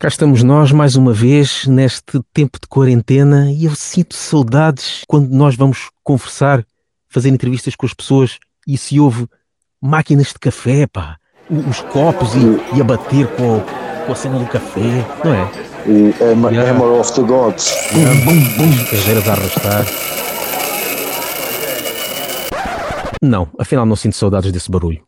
Cá estamos nós mais uma vez neste tempo de quarentena e eu sinto saudades quando nós vamos conversar, fazer entrevistas com as pessoas e se ouve máquinas de café, pá, os copos e, e a bater com, com, a cena do café, não é? O Hammer, yeah. Hammer of the Gods. Bum, bum, bum, cadeiras a arrastar. Não, afinal não sinto saudades desse barulho.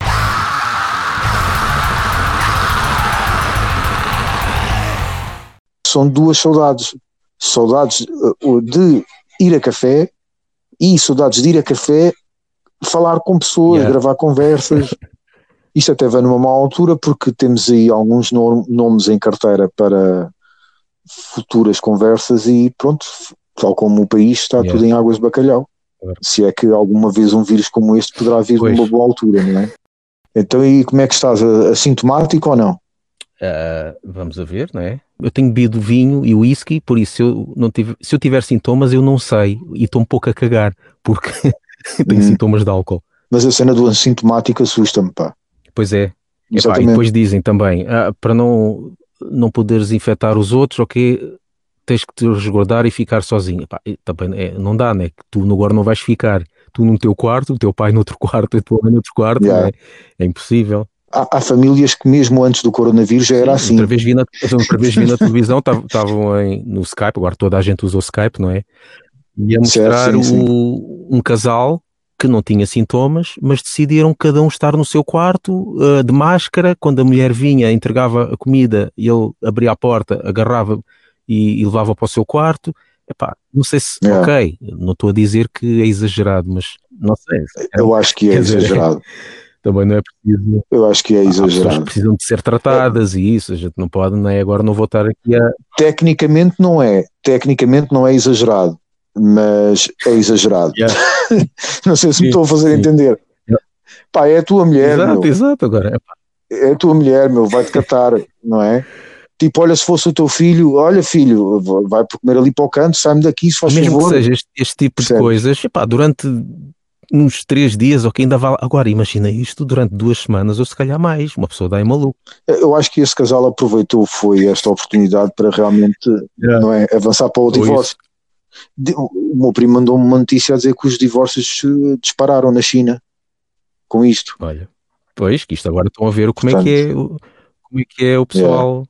São duas saudades. Saudades uh, de ir a café e saudades de ir a café, falar com pessoas, yeah. gravar conversas. Isto até vem numa má altura porque temos aí alguns nomes em carteira para futuras conversas e pronto, tal como o país está yeah. tudo em águas de bacalhau. Se é que alguma vez um vírus como este poderá vir pois. numa boa altura, não é? Então, e como é que estás? Assintomático ou não? Uh, vamos a ver, não é? Eu tenho bebido vinho e whisky, por isso se eu, não tive, se eu tiver sintomas eu não sei e estou um pouco a cagar, porque tenho hum. sintomas de álcool. Mas a cena do assintomático assusta-me, pá. Pois é. Epá, e depois dizem também, ah, para não, não poderes infectar os outros, ok, tens que te resguardar e ficar sozinho. Epá, também é, não dá, né? Que tu agora não vais ficar, tu no teu quarto, o teu pai no outro quarto, a tua mãe no outro quarto, yeah. é, é impossível há, há, famílias que mesmo antes do coronavírus já era assim. Outra vez vi na, outra vez vi na televisão, estavam no Skype, agora toda a gente usou Skype, não é? E a mostrar certo, sim, o, sim. um casal que não tinha sintomas, mas decidiram cada um estar no seu quarto uh, de máscara. Quando a mulher vinha, entregava a comida e ele abria a porta, agarrava e, e levava para o seu quarto. Epá, não sei se, yeah. ok, não estou a dizer que é exagerado, mas não sei. Eu acho que é exagerado. Também não é preciso. Eu acho que é exagerado. As precisam de ser tratadas é. e isso, a gente não pode, é? Agora não vou estar aqui a. Tecnicamente não é, tecnicamente não é exagerado, mas é exagerado. Yeah. não sei se sim, me estou a fazer sim. entender. Yeah. Pá, é a tua mulher. Exato, meu. exato, agora. É, é a tua mulher, meu, vai-te catar, não é? Tipo, olha, se fosse o teu filho, olha, filho, vai comer ali para o canto, sai-me daqui, se faz Mesmo favor. que seja este, este tipo de coisas, epá, durante uns três dias, ou que ainda vale. Agora, imagina isto durante duas semanas, ou se calhar mais, uma pessoa daí maluco. Eu acho que esse casal aproveitou foi esta oportunidade para realmente yeah. não é, avançar para o divórcio. O meu primo mandou-me uma notícia a dizer que os divórcios eh, dispararam na China com isto. Olha, pois, que isto agora estão a ver como Portanto, é que é, como é que é o pessoal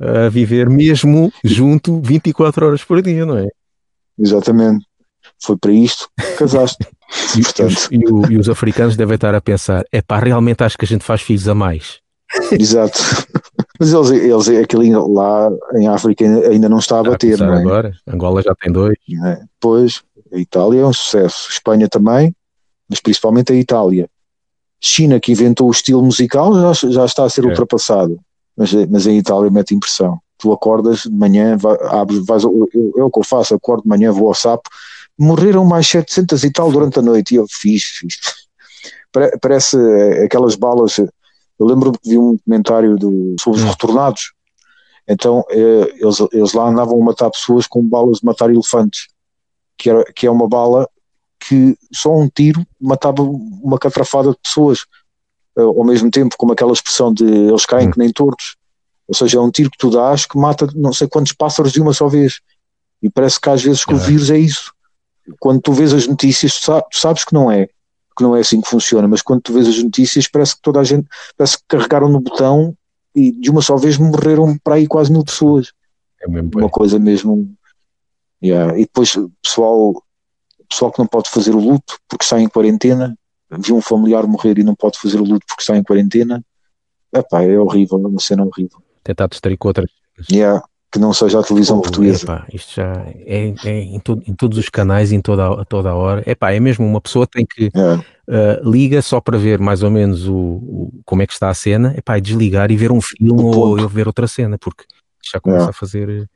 yeah. a viver mesmo junto 24 horas por dia, não é? Exatamente. Foi para isto que casaste. E, Portanto. E, o, e, os africanos devem estar a pensar: é pá, realmente acho que a gente faz filhos a mais. Exato. Mas eles, eles aquilo lá em África ainda não está a bater, não é? agora. Angola já tem dois. É? Pois, a Itália é um sucesso. Espanha também, mas principalmente a Itália. China, que inventou o estilo musical, já, já está a ser é. ultrapassado. Mas, mas em Itália mete impressão. Tu acordas de manhã, vai, abres, vais, eu, é o que eu faço, acordo de manhã, vou ao sapo, morreram mais 700 e tal durante a noite, e eu fiz, fiz. Parece eh, aquelas balas, eu lembro-me que vi um comentário do, sobre os hum. retornados, então eh, eles, eles lá andavam a matar pessoas com balas de matar elefantes, que, era, que é uma bala que só um tiro matava uma catrafada de pessoas, eh, ao mesmo tempo, como aquela expressão de eles caem hum. que nem tortos, ou seja, é um tiro que tu dás que mata não sei quantos pássaros de uma só vez, e parece que às vezes que o vírus é isso, quando tu vês as notícias, tu sabes que não é, que não é assim que funciona, mas quando tu vês as notícias, parece que toda a gente, parece que carregaram no botão e de uma só vez morreram para aí quase mil pessoas. É mesmo uma coisa mesmo. Yeah. E depois pessoal, pessoal que não pode fazer o luto porque está em quarentena, viu um familiar morrer e não pode fazer o luto porque está em quarentena. Epá, é horrível, é uma cena horrível. Tentar distrair com outras. Yeah que não seja a televisão oh, portuguesa. Epá, isto já é, é em, to, em, todos os canais, em toda, a toda a hora. Epá, é mesmo uma pessoa tem que é. uh, liga só para ver mais ou menos o, o, como é que está a cena, epá, e desligar e ver um filme ou ver outra cena, porque já começa é. a fazer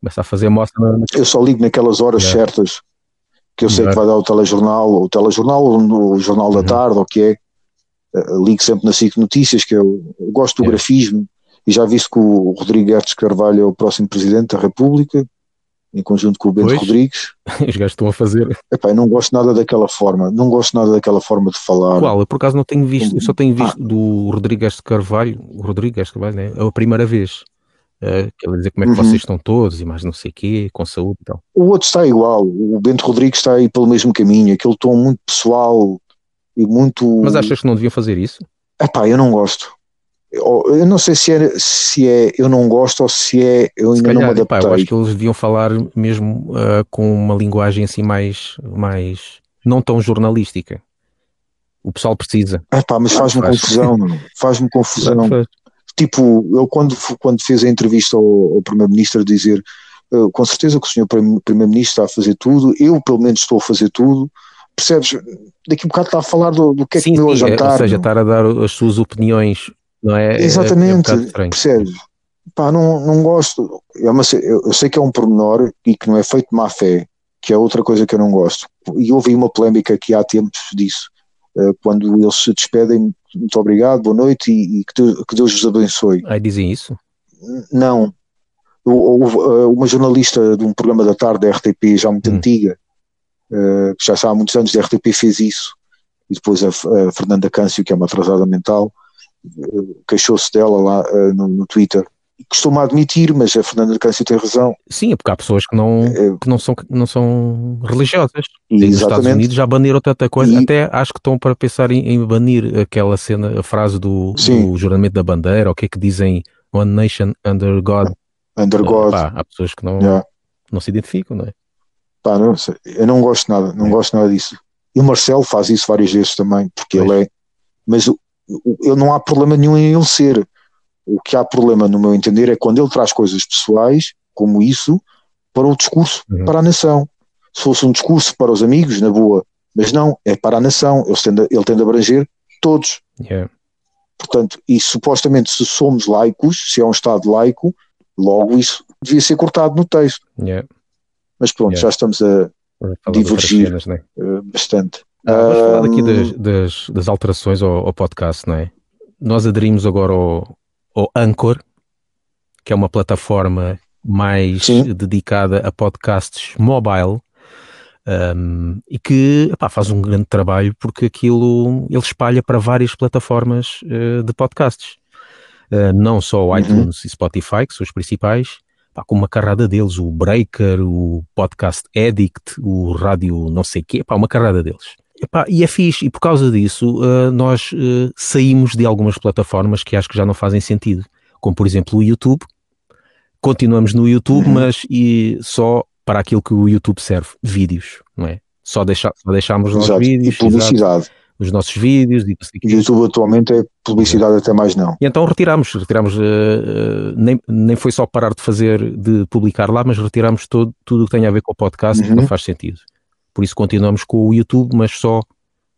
começa a fazer mostra. Eu só ligo naquelas horas é. certas que eu sei que vai dar o telejornal, o telejornal ou no Jornal da uhum. Tarde, ou o que é. Uh, ligo sempre na SIC Notícias, que eu, eu gosto do é. grafismo e já visto que o Rodrigo Hertz Carvalho é o próximo Presidente da República, em conjunto com o Bento pois, Rodrigues. Os gajos estão a fazer. Epá, não gosto nada daquela forma, não gosto nada daquela forma de falar. Qual? Eu por acaso não tenho visto, eu só tenho visto ah. do Rodrigo Hertz Carvalho, o Rodrigo Hertz Carvalho, né? É a primeira vez. Uh, quer dizer como é que uhum. vocês estão todos e mais não sei o quê, com saúde e tal. O outro está igual, o Bento Rodrigues está aí pelo mesmo caminho, aquele tom muito pessoal e muito. Mas achas que não deviam fazer isso? Epá, eu não gosto. Eu, eu não sei se é, se é eu não gosto ou se é eu ainda calhar, não me adaptei. Epá, eu acho que eles deviam falar mesmo uh, com uma linguagem assim mais, mais não tão jornalística. O pessoal precisa. Epá, mas faz-me faz. confusão, faz-me confusão. Faz tipo, ele quando, quando fez a entrevista ao, ao Primeiro-Ministro dizer uh, com certeza que o senhor Primeiro-Ministro está a fazer tudo, eu pelo menos estou a fazer tudo, percebes? Daqui a um bocado está a falar do, do que é sim, que comeu a jantar. Ou seja, estar a dar as suas opiniões, não é? Exatamente, é, é um percebes? Pá, não, não gosto. É uma, eu, eu sei que é um pormenor e que não é feito de má fé, que é outra coisa que eu não gosto. E houve uma polémica aqui há tempos disso, uh, quando eles se despedem muito obrigado, boa noite e, e que, Deus, que, Deus, vos abençoe. Aí dizem isso? Não. Houve eh, uma jornalista de um programa da tarde da RTP, já muito hum. antiga, uh, que já está há muitos anos da RTP, fez isso. E depois a, a Fernanda Câncio, que é uma atrasada mental, queixou-se dela lá uh, no, no Twitter costuma admitir, mas a Fernanda Câncio tem razão. Sim, é porque há pessoas que não, é, que não, são, não são religiosas. E nos Estados Unidos já baniram tanta coisa, e, até acho que estão para pensar em, em, banir aquela cena, a frase do, do, juramento da bandeira, o que é que dizem One Nation Under God. Under God. Pá, há pessoas que não, yeah. não se identificam, não é? Pá, não sei, eu não gosto nada, não é. gosto nada disso. E o Marcelo faz isso várias vezes também, porque pois. ele é. Mas o, o, não há problema nenhum em ele ser o que há problema, no meu entender, é quando ele traz coisas pessoais, como isso, para o discurso uhum. para a nação. Se fosse um discurso para os amigos, na boa, mas não, é para a nação, ele tende, ele tende a abranger todos. Yeah. Portanto, e supostamente, se somos laicos, se é um Estado laico, logo isso devia ser cortado no texto. Yeah. Mas pronto, yeah. já estamos a divergir cenas, né? uh, bastante. Vamos falar daqui das, das, das alterações ao, ao, podcast, não é? Nós aderimos agora ao, ou Anchor, que é uma plataforma mais Sim. dedicada a podcasts mobile um, e que epá, faz um grande trabalho porque aquilo ele espalha para várias plataformas uh, de podcasts. Uh, não só o uhum. iTunes e Spotify, que são os principais, epá, com uma carrada deles, o Breaker, o Podcast Addict, o Rádio não sei o quê, epá, uma carrada deles. Epá, e é fixe, e por causa disso uh, nós uh, saímos de algumas plataformas que acho que já não fazem sentido, como por exemplo o YouTube. Continuamos no YouTube, uhum. mas e só para aquilo que o YouTube serve, vídeos, não é? Só, deixa, só deixamos os nossos vídeos. E publicidade. Exato, os nossos vídeos. E o YouTube atualmente é publicidade é. até mais não. E então retiramos, retiramos, uh, nem, nem foi só parar de fazer, de publicar lá, mas retiramos todo, tudo o que tem a ver com o podcast, uhum. que não faz sentido. Por isso continuamos com o YouTube, mas só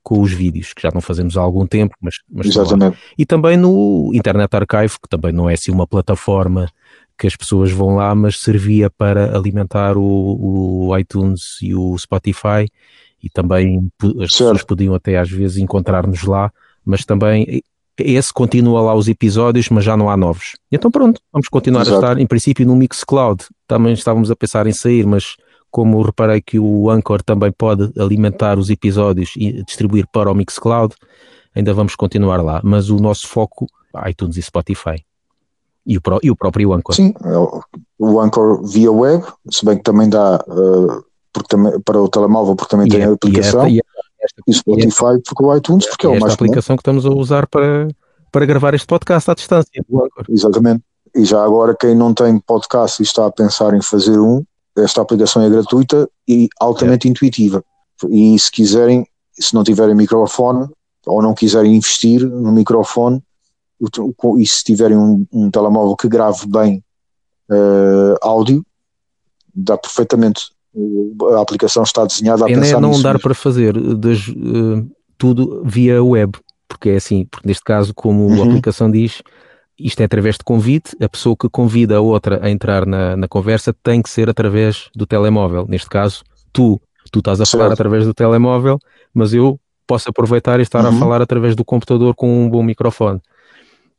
com os vídeos, que já não fazemos há algum tempo, mas, mas Exatamente. E também no Internet Archive, que também não é assim uma plataforma que as pessoas vão lá, mas servia para alimentar o, o iTunes e o Spotify e também as certo. pessoas podiam até às vezes encontrar-nos lá, mas também esse continua lá os episódios, mas já não há novos. Então pronto, vamos continuar Exato. a estar, em princípio, no Mixcloud. Também estávamos a pensar em sair, mas como reparei que o Anchor também pode alimentar os episódios e distribuir para o Mixcloud, ainda vamos continuar lá. Mas o nosso foco, iTunes e Spotify. E o, e o próprio Anchor. Sim, é o Anchor via web, se bem que também dá uh, também, para o telemóvel, porque também e tem é, a aplicação. E, esta, e, esta, e Spotify, porque o iTunes, porque é o mais. a aplicação comum. que estamos a usar para, para gravar este podcast à distância. Exatamente. E já agora, quem não tem podcast e está a pensar em fazer um, esta aplicação é gratuita e altamente é. intuitiva. E se quiserem, se não tiverem microfone ou não quiserem investir no microfone, e se tiverem um, um telemóvel que grave bem uh, áudio, dá perfeitamente. A aplicação está desenhada a é pensar não dar para fazer das, uh, tudo via web, porque é assim, porque neste caso, como uhum. a aplicação diz, isto é através de convite, a pessoa que convida a outra a entrar na, na conversa tem que ser através do telemóvel. Neste caso, tu, tu estás a certo. falar através do telemóvel, mas eu posso aproveitar e estar uhum. a falar através do computador com um bom microfone.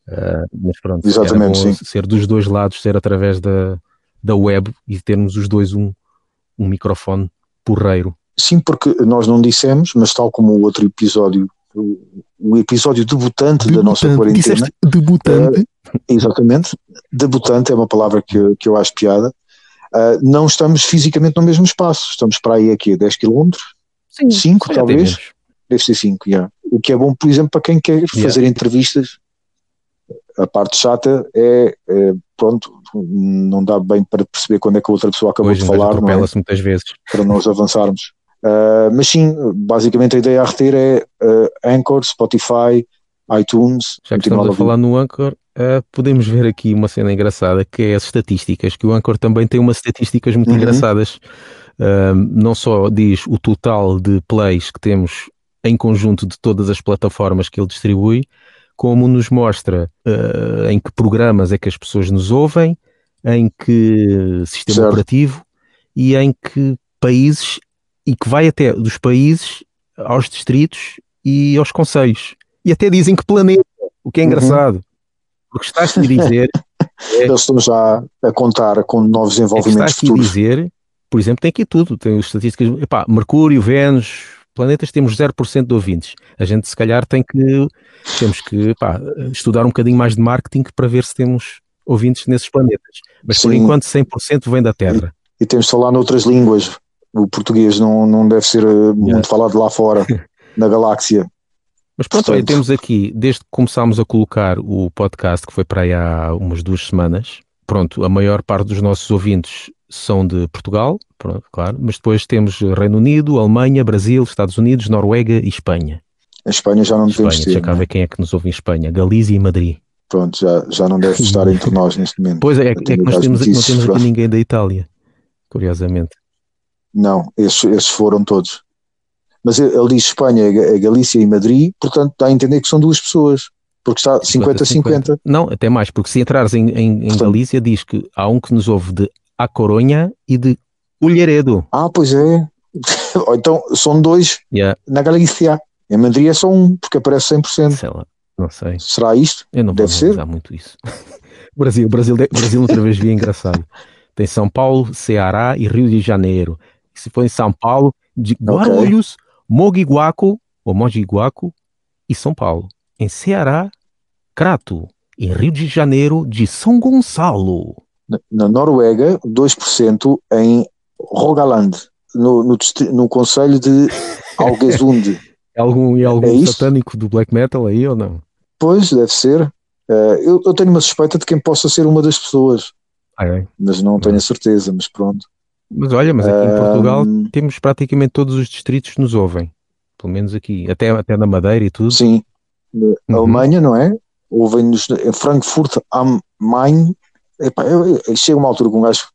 Uh, mas pronto, Exatamente, sim. ser dos dois lados, ser através da, da web e termos os dois um, um microfone porreiro. Sim, porque nós não dissemos, mas tal como o outro episódio o, episódio debutante, debutante da nossa quarentena. debutante? Exatamente. Debutante é uma palavra que, que eu acho piada. Uh, não estamos fisicamente no mesmo espaço. Estamos para aí aqui a 10 km, 5 talvez. Deve ser 5, yeah. O que é bom, por exemplo, para quem quer yeah. fazer entrevistas. A parte chata é, é, pronto, não dá bem para perceber quando é que a outra pessoa acabou de falar. Não é? muitas vezes. Para nós avançarmos. Uh, mas sim, basicamente a ideia a reter é uh, Anchor, Spotify, iTunes. Já que estamos a falar no Anchor, uh, podemos ver aqui uma cena engraçada que é as estatísticas, que o Anchor também tem umas estatísticas muito uhum. engraçadas. não só diz o total de plays que temos em conjunto de todas as plataformas que ele distribui, como nos mostra em que programas é que as pessoas nos ouvem, em que sistema certo. operativo e em que países e que vai até dos países aos distritos e aos conselhos. E até dizem que planeta, o que é uhum. engraçado. Uhum. Porque estás a dizer. é, Eles estão já a contar com novos desenvolvimentos é que futuros. dizer, por exemplo, tem aqui tudo. Tem as estatísticas. Epá, Mercúrio, Vênus, planetas, temos 0% de ouvintes. A gente, se calhar, tem que. Temos que epá, estudar um bocadinho mais de marketing para ver se temos ouvintes nesses planetas. Mas Sim. por enquanto 100% vem da Terra. E, e temos de falar noutras línguas, o português não, não deve ser eh, yeah. muito falado lá fora, na galáxia. Mas pronto, Portanto, temos aqui, desde que começámos a colocar o podcast, que foi para aí há umas duas semanas, pronto, a maior parte dos nossos ouvintes são de Portugal, pronto, claro, mas depois temos Reino Unido, Alemanha, Brasil, Estados Unidos, Noruega e Espanha. A Espanha já não Espanha, temos Deixa cá ver quem é que nos ouve em Espanha, Galícia e Madrid. Pronto, já, já não deve estar entre nós neste momento. Pois é, é, é que nós temos, não temos aqui ninguém da Itália, curiosamente. Não, esses, esses foram todos. Mas ele diz Espanha, Galícia e Madrid, portanto dá a entender que são duas pessoas, porque está 50-50. Não, até mais, porque se entrares em, em, em Galícia, diz que há um que nos ouve de A Coronha e de Ulheredo. Ah, pois é. então são dois yeah. na Galícia. Em Madrid é só um, porque aparece 100%. Sei lá, não sei. Será isto? Eu não Deve ser. muito isso. Brasil, Brasil, Brasil outra vez via engraçado. Tem São Paulo, Ceará e Rio de Janeiro se for em São Paulo, de Guarulhos, okay. Mogiguaco, ou Mogiguaco e São Paulo. Em Ceará, Crato. Em Rio de Janeiro, de São Gonçalo. Na, Noruega, 2% em Rogaland, no, no, no conselho de Algesund. é algum, é algum é satânico do black metal aí ou não? Pois, deve ser. Uh, eu, eu, tenho uma suspeita de quem possa ser uma das pessoas. Ah, é? Mas não tenho a certeza, mas pronto. Mas olha, mas aqui em Portugal temos praticamente todos os distritos nos ouvem. Pelo menos aqui, até, até na Madeira e tudo. Sim. Na uhum. Alemanha, não é? Ouvem-nos em Frankfurt am Main. Epá, eu, eu, chega uma altura que um gajo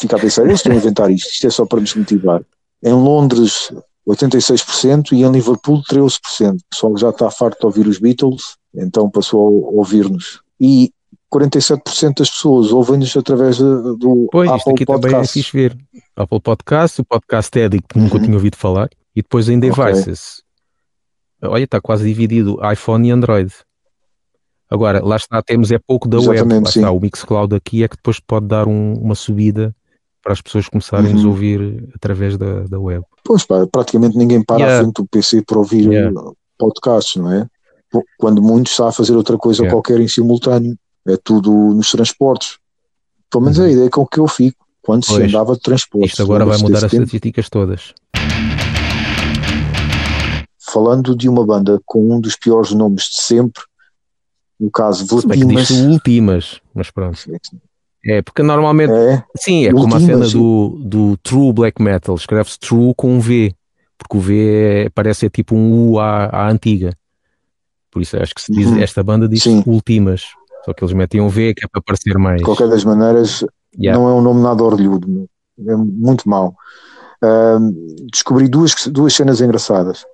fica a pensar, eles estão a inventar isto, isto é só para nos motivar. Em Londres, 86% e em Liverpool, 13%. O pessoal já está farto de ouvir os Beatles, então passou a ouvir-nos. E 47% das pessoas ouvem-nos através do pois, Apple aqui Podcast. também é fixe ver. Apple Podcast, o Podcast Edit, que nunca uhum. tinha ouvido falar, e depois em Devices. Okay. Olha, está quase dividido iPhone e Android. Agora, lá está, temos é pouco da Exatamente, web. Lá sim. está, o Mixcloud aqui é que depois pode dar um, uma subida para as pessoas começarem uhum. a ouvir através da, da web. Pois pá, praticamente ninguém para yeah. à frente do PC para ouvir yeah. podcasts, não é? Quando muitos está a fazer outra coisa yeah. qualquer em simultâneo é tudo nos transportes. Pelo menos uhum. a ideia com que eu fico quando pois, se andava de transportes. Isto agora vai mudar as tempo. estatísticas todas. Falando de uma banda com um dos piores nomes de sempre, no caso Ultimas. É Ultimas, mas pronto. É, porque normalmente, é, sim, é como a cena sim. do, do True Black Metal, escreve-se True com um V, porque o V é, parece ser tipo um U à, à antiga. Por isso acho que se diz, uhum. esta banda diz sim. Ultimas, só que eles metem um V que é para parecer mais. De qualquer das maneiras, yeah. não é um nome nada orlhudo, é muito mau. Uh, descobri duas, duas cenas engraçadas.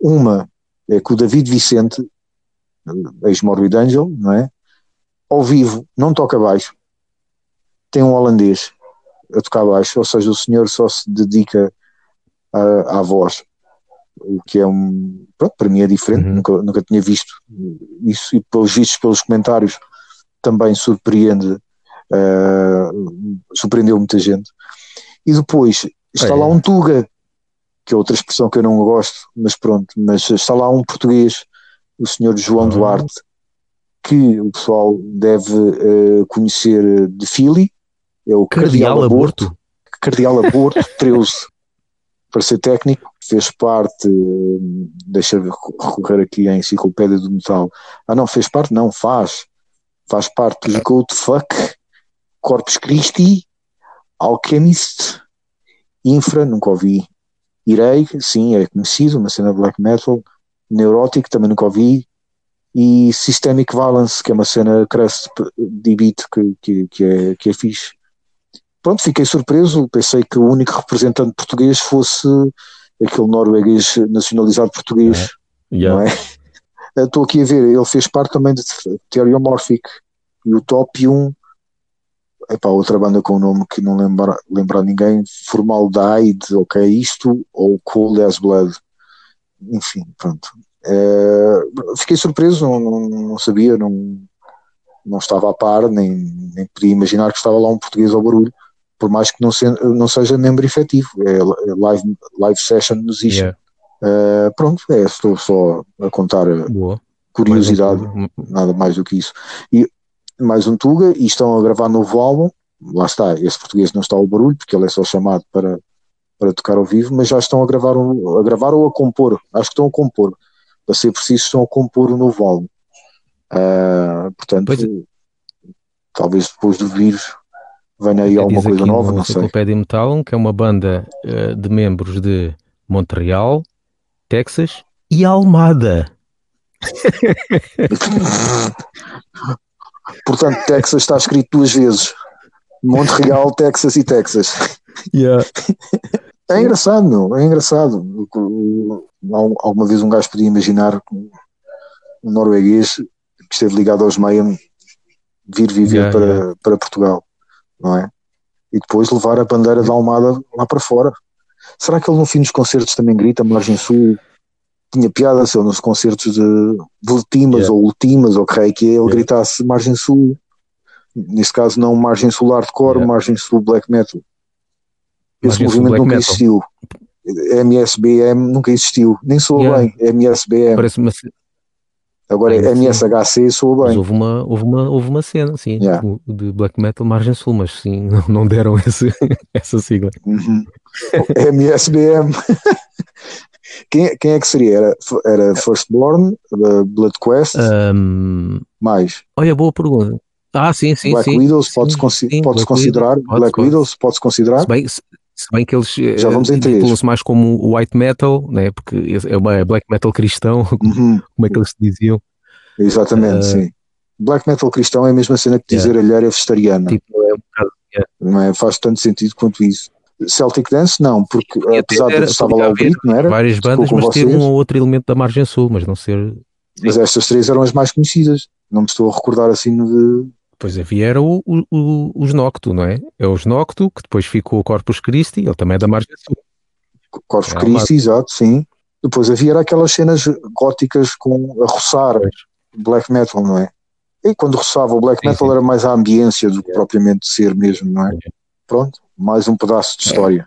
Uma é que o David Vicente, ex-Morbid Angel, não é? Ao vivo, não toca baixo, tem um holandês a tocar baixo, ou seja, o senhor só se dedica à, à voz, o que é um, pronto, para mim é diferente, uhum. nunca, nunca tinha visto isso e pelos vistos, pelos comentários, também surpreende, uh, surpreendeu muita gente. E depois está é. lá um Tuga, que é outra expressão que eu não gosto, mas pronto, mas está lá um português, o senhor João uhum. Duarte, que o pessoal deve uh, conhecer de Philly, é o Cardeal, Cardeal Aborto. Aborto. Cardeal Aborto 13, para ser técnico, fez parte, deixa recorrer aqui à enciclopédia do metal. Ah não, fez parte? Não, faz. Faz parte dos Go Fuck, Corpus Christi, Alchemist, Infra, nunca ouvi. Irei, sim, é conhecido, uma cena black metal. Neurotic, também nunca ouvi. E Systemic Violence, que é uma cena crust de beat que, que, que, é, que é fixe. Pronto, fiquei surpreso. Pensei que o único representante português fosse aquele norueguês nacionalizado português. Yeah. Não é? Estou aqui a ver, ele fez parte também de Theoriomorphic e o top 1 epá, outra banda com um nome que não lembra, lembra ninguém, Formaldehyde, ok, isto, ou Cold as Blood, enfim, pronto. É, fiquei surpreso, não, não, não, sabia, não, não estava a par, nem, nem podia imaginar que estava lá um português ao barulho, por mais que não, se, não seja membro efetivo, é, é live, live session musician. Yeah. É, pronto, é, estou só a contar Boa. curiosidade, mais um... nada mais do que isso. E mais um Tuga e estão a gravar novo álbum. Lá está, esse português não está ao barulho, porque ele é só chamado para, para tocar ao vivo, mas já estão a gravar, um, a gravar ou a compor. Acho que estão a compor. Para ser preciso, estão a compor um novo álbum. Uh, portanto, é. talvez depois do vírus venha aí alguma coisa nova, não sei. Enciclopédia Metal, que é uma banda uh, de membros de Montreal, Texas e Almada. Portanto, Texas está escrito duas vezes. Montreal, Texas e Texas. Yeah. É engraçado, meu, é engraçado. Alguma vez um gajo podia imaginar um norueguês que esteve ligado aos Mayhem vir viver yeah, para, yeah. para Portugal, não é? E depois levar a bandeira da Almada lá para fora. Será que ele no fim dos concertos também grita Margem Sul, tinha piada se nos concertos de, de Ultimas yeah. ou Ultimas, ok, que ele yeah. gritasse Margem Sul, nesse caso não Margem Sul Hardcore, yeah. Margem Sul Black Metal. Esse margem movimento nunca metal. existiu. MSBM nunca existiu, nem soa yeah. bem, MSBM. Parece uma... Agora é MSHC soa bem. Mas houve uma, houve uma, houve uma cena, sim, yeah. de Black Metal Margem Sul, mas sim, não deram esse, essa sigla. Uhum. MSBM. Quem, quem é que seria? Era, era Firstborn, Blood Quest? Um, mais? Olha, boa pergunta. Ah, sim, sim. Black sim, Widows, pode-se pode Black considerar? Black pode, Widows, pode-se considerar? Se bem, se, se bem que eles já vamos se mais como white metal, né? porque é uma é black metal cristão, uhum. como é que eles diziam. Exatamente, uh, sim. Black metal cristão é a mesma cena que dizer yeah. alheira vegetariana. Tipo, é um bocado, yeah. Não é? Faz tanto sentido quanto isso. Celtic Dance não, porque Tinha apesar de estava lá o grito, não era? Várias bandas, mas ter um ou outro elemento da margem sul, mas não ser. Mas estas três eram as mais conhecidas, não me estou a recordar assim de. Pois havia era o, o, o, os Noctu, não é? É os Noctu, que depois ficou o Corpus Christi, ele também é da margem sul. Corpus é Christi, exato, sim. Depois havia era aquelas cenas góticas com a roçar black metal, não é? E quando roçava o black sim, metal sim. era mais a ambiência do que propriamente ser mesmo, não é? Pronto mais um pedaço de história.